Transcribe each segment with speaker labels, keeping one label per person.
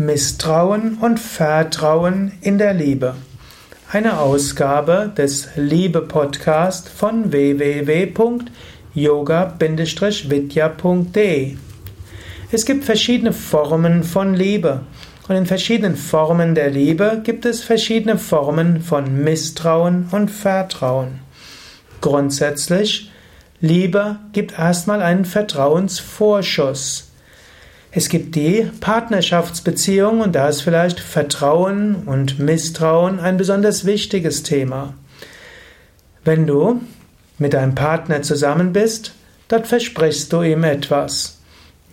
Speaker 1: Misstrauen und Vertrauen in der Liebe. Eine Ausgabe des Liebe-Podcast von www.yoga-vidya.de. Es gibt verschiedene Formen von Liebe. Und in verschiedenen Formen der Liebe gibt es verschiedene Formen von Misstrauen und Vertrauen. Grundsätzlich, Liebe gibt erstmal einen Vertrauensvorschuss. Es gibt die Partnerschaftsbeziehung und da ist vielleicht Vertrauen und Misstrauen ein besonders wichtiges Thema. Wenn du mit deinem Partner zusammen bist, dann versprichst du ihm etwas.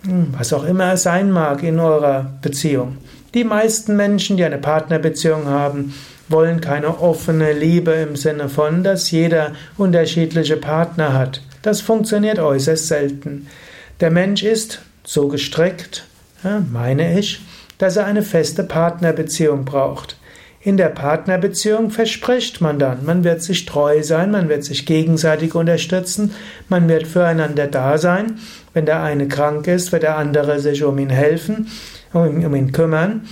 Speaker 1: Hm, was auch immer es sein mag in eurer Beziehung. Die meisten Menschen, die eine Partnerbeziehung haben, wollen keine offene Liebe im Sinne von, dass jeder unterschiedliche Partner hat. Das funktioniert äußerst selten. Der Mensch ist so gestrickt, meine ich, dass er eine feste Partnerbeziehung braucht. In der Partnerbeziehung verspricht man dann, man wird sich treu sein, man wird sich gegenseitig unterstützen, man wird füreinander da sein. Wenn der eine krank ist, wird der andere sich um ihn helfen, um ihn kümmern.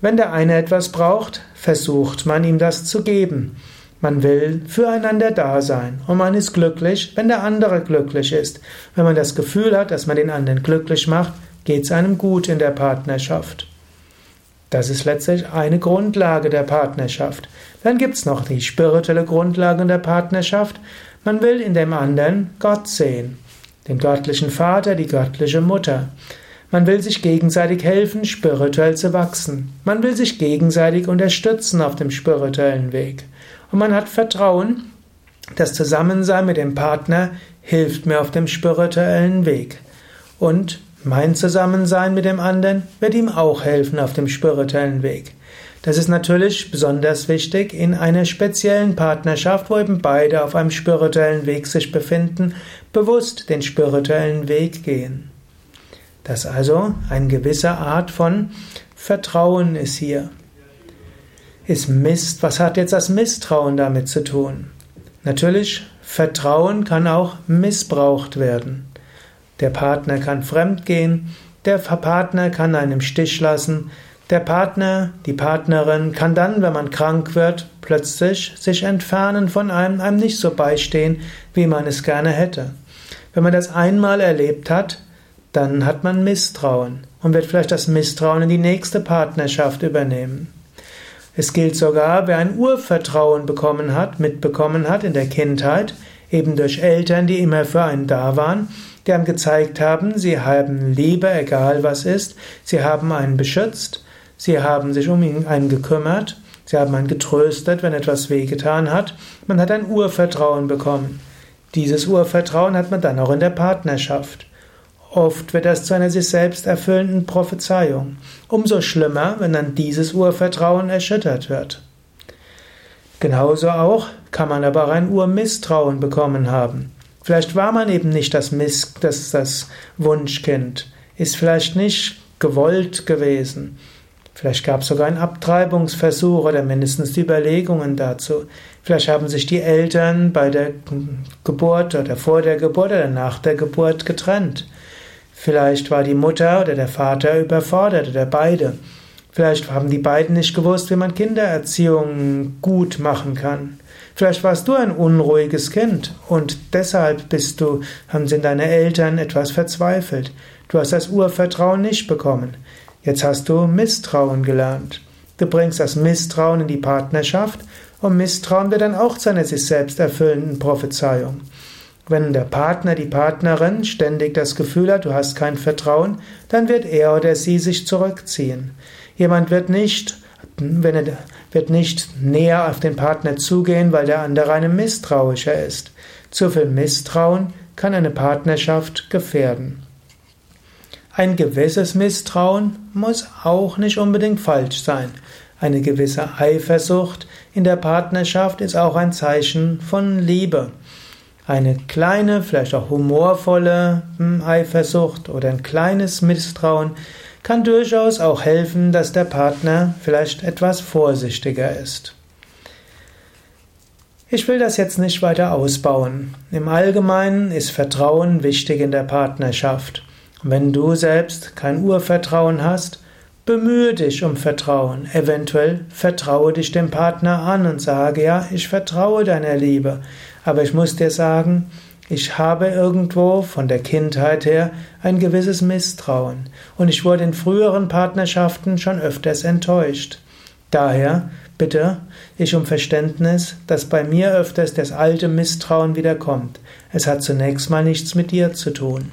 Speaker 1: Wenn der eine etwas braucht, versucht man ihm das zu geben. Man will füreinander da sein und man ist glücklich, wenn der andere glücklich ist. Wenn man das Gefühl hat, dass man den anderen glücklich macht, geht es einem gut in der Partnerschaft. Das ist letztlich eine Grundlage der Partnerschaft. Dann gibt es noch die spirituelle Grundlage der Partnerschaft. Man will in dem anderen Gott sehen, den göttlichen Vater, die göttliche Mutter. Man will sich gegenseitig helfen, spirituell zu wachsen. Man will sich gegenseitig unterstützen auf dem spirituellen Weg. Und man hat Vertrauen, das Zusammensein mit dem Partner hilft mir auf dem spirituellen Weg. Und mein Zusammensein mit dem anderen wird ihm auch helfen auf dem spirituellen Weg. Das ist natürlich besonders wichtig in einer speziellen Partnerschaft, wo eben beide auf einem spirituellen Weg sich befinden, bewusst den spirituellen Weg gehen. Das also eine gewisse Art von Vertrauen ist hier ist Mist. Was hat jetzt das Misstrauen damit zu tun? Natürlich, Vertrauen kann auch missbraucht werden. Der Partner kann fremdgehen, der Partner kann einen im Stich lassen, der Partner, die Partnerin kann dann, wenn man krank wird, plötzlich sich entfernen von einem, einem nicht so beistehen, wie man es gerne hätte. Wenn man das einmal erlebt hat, dann hat man Misstrauen und wird vielleicht das Misstrauen in die nächste Partnerschaft übernehmen. Es gilt sogar, wer ein Urvertrauen bekommen hat, mitbekommen hat in der Kindheit, eben durch Eltern, die immer für einen da waren, die einem gezeigt haben, sie haben Liebe, egal was ist, sie haben einen beschützt, sie haben sich um einen gekümmert, sie haben einen getröstet, wenn etwas wehgetan hat, man hat ein Urvertrauen bekommen. Dieses Urvertrauen hat man dann auch in der Partnerschaft. Oft wird das zu einer sich selbst erfüllenden Prophezeiung. Umso schlimmer, wenn dann dieses Urvertrauen erschüttert wird. Genauso auch kann man aber auch ein Urmisstrauen bekommen haben. Vielleicht war man eben nicht das, Miss, das, das Wunschkind, ist vielleicht nicht gewollt gewesen. Vielleicht gab es sogar einen Abtreibungsversuch oder mindestens die Überlegungen dazu. Vielleicht haben sich die Eltern bei der Geburt oder vor der Geburt oder nach der Geburt getrennt. Vielleicht war die Mutter oder der Vater überfordert oder beide. Vielleicht haben die beiden nicht gewusst, wie man Kindererziehung gut machen kann. Vielleicht warst du ein unruhiges Kind und deshalb bist du, sind deine Eltern etwas verzweifelt. Du hast das Urvertrauen nicht bekommen. Jetzt hast du Misstrauen gelernt. Du bringst das Misstrauen in die Partnerschaft und Misstrauen wird dann auch zu einer sich selbst erfüllenden Prophezeiung. Wenn der Partner, die Partnerin ständig das Gefühl hat, du hast kein Vertrauen, dann wird er oder sie sich zurückziehen. Jemand wird nicht, wenn er, wird nicht näher auf den Partner zugehen, weil der andere einem misstrauischer ist. Zu viel Misstrauen kann eine Partnerschaft gefährden. Ein gewisses Misstrauen muss auch nicht unbedingt falsch sein. Eine gewisse Eifersucht in der Partnerschaft ist auch ein Zeichen von Liebe. Eine kleine, vielleicht auch humorvolle hm, Eifersucht oder ein kleines Misstrauen kann durchaus auch helfen, dass der Partner vielleicht etwas vorsichtiger ist. Ich will das jetzt nicht weiter ausbauen. Im Allgemeinen ist Vertrauen wichtig in der Partnerschaft. wenn du selbst kein Urvertrauen hast, Bemühe dich um Vertrauen. Eventuell vertraue dich dem Partner an und sage, ja, ich vertraue deiner Liebe. Aber ich muss dir sagen, ich habe irgendwo von der Kindheit her ein gewisses Misstrauen. Und ich wurde in früheren Partnerschaften schon öfters enttäuscht. Daher bitte ich um Verständnis, dass bei mir öfters das alte Misstrauen wiederkommt. Es hat zunächst mal nichts mit dir zu tun.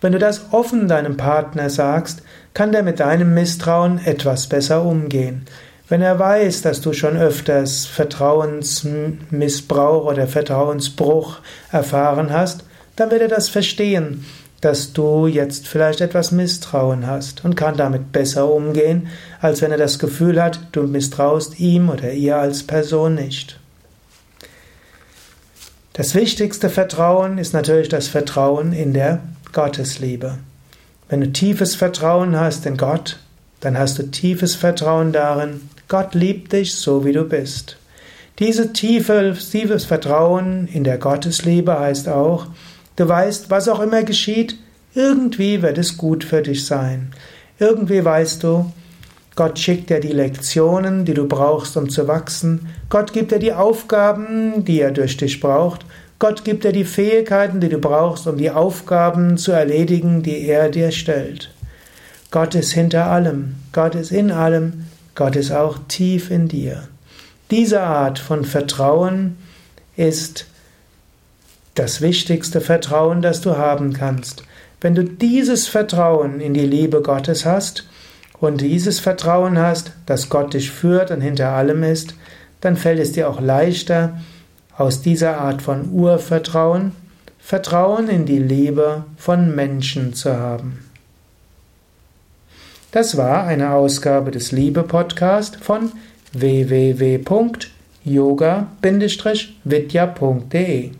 Speaker 1: Wenn du das offen deinem Partner sagst, kann der mit deinem Misstrauen etwas besser umgehen. Wenn er weiß, dass du schon öfters Vertrauensmissbrauch oder Vertrauensbruch erfahren hast, dann wird er das verstehen, dass du jetzt vielleicht etwas Misstrauen hast und kann damit besser umgehen, als wenn er das Gefühl hat, du misstraust ihm oder ihr als Person nicht. Das wichtigste Vertrauen ist natürlich das Vertrauen in der Gottesliebe. Wenn du tiefes Vertrauen hast in Gott, dann hast du tiefes Vertrauen darin, Gott liebt dich so wie du bist. Diese tiefe, tiefes Vertrauen in der Gottesliebe heißt auch, du weißt, was auch immer geschieht, irgendwie wird es gut für dich sein. Irgendwie weißt du, Gott schickt dir die Lektionen, die du brauchst, um zu wachsen. Gott gibt dir die Aufgaben, die er durch dich braucht. Gott gibt dir die Fähigkeiten, die du brauchst, um die Aufgaben zu erledigen, die er dir stellt. Gott ist hinter allem, Gott ist in allem, Gott ist auch tief in dir. Diese Art von Vertrauen ist das wichtigste Vertrauen, das du haben kannst. Wenn du dieses Vertrauen in die Liebe Gottes hast und dieses Vertrauen hast, dass Gott dich führt und hinter allem ist, dann fällt es dir auch leichter, aus dieser Art von Urvertrauen Vertrauen in die Liebe von Menschen zu haben. Das war eine Ausgabe des Liebe-Podcast von www.yoga-vidya.de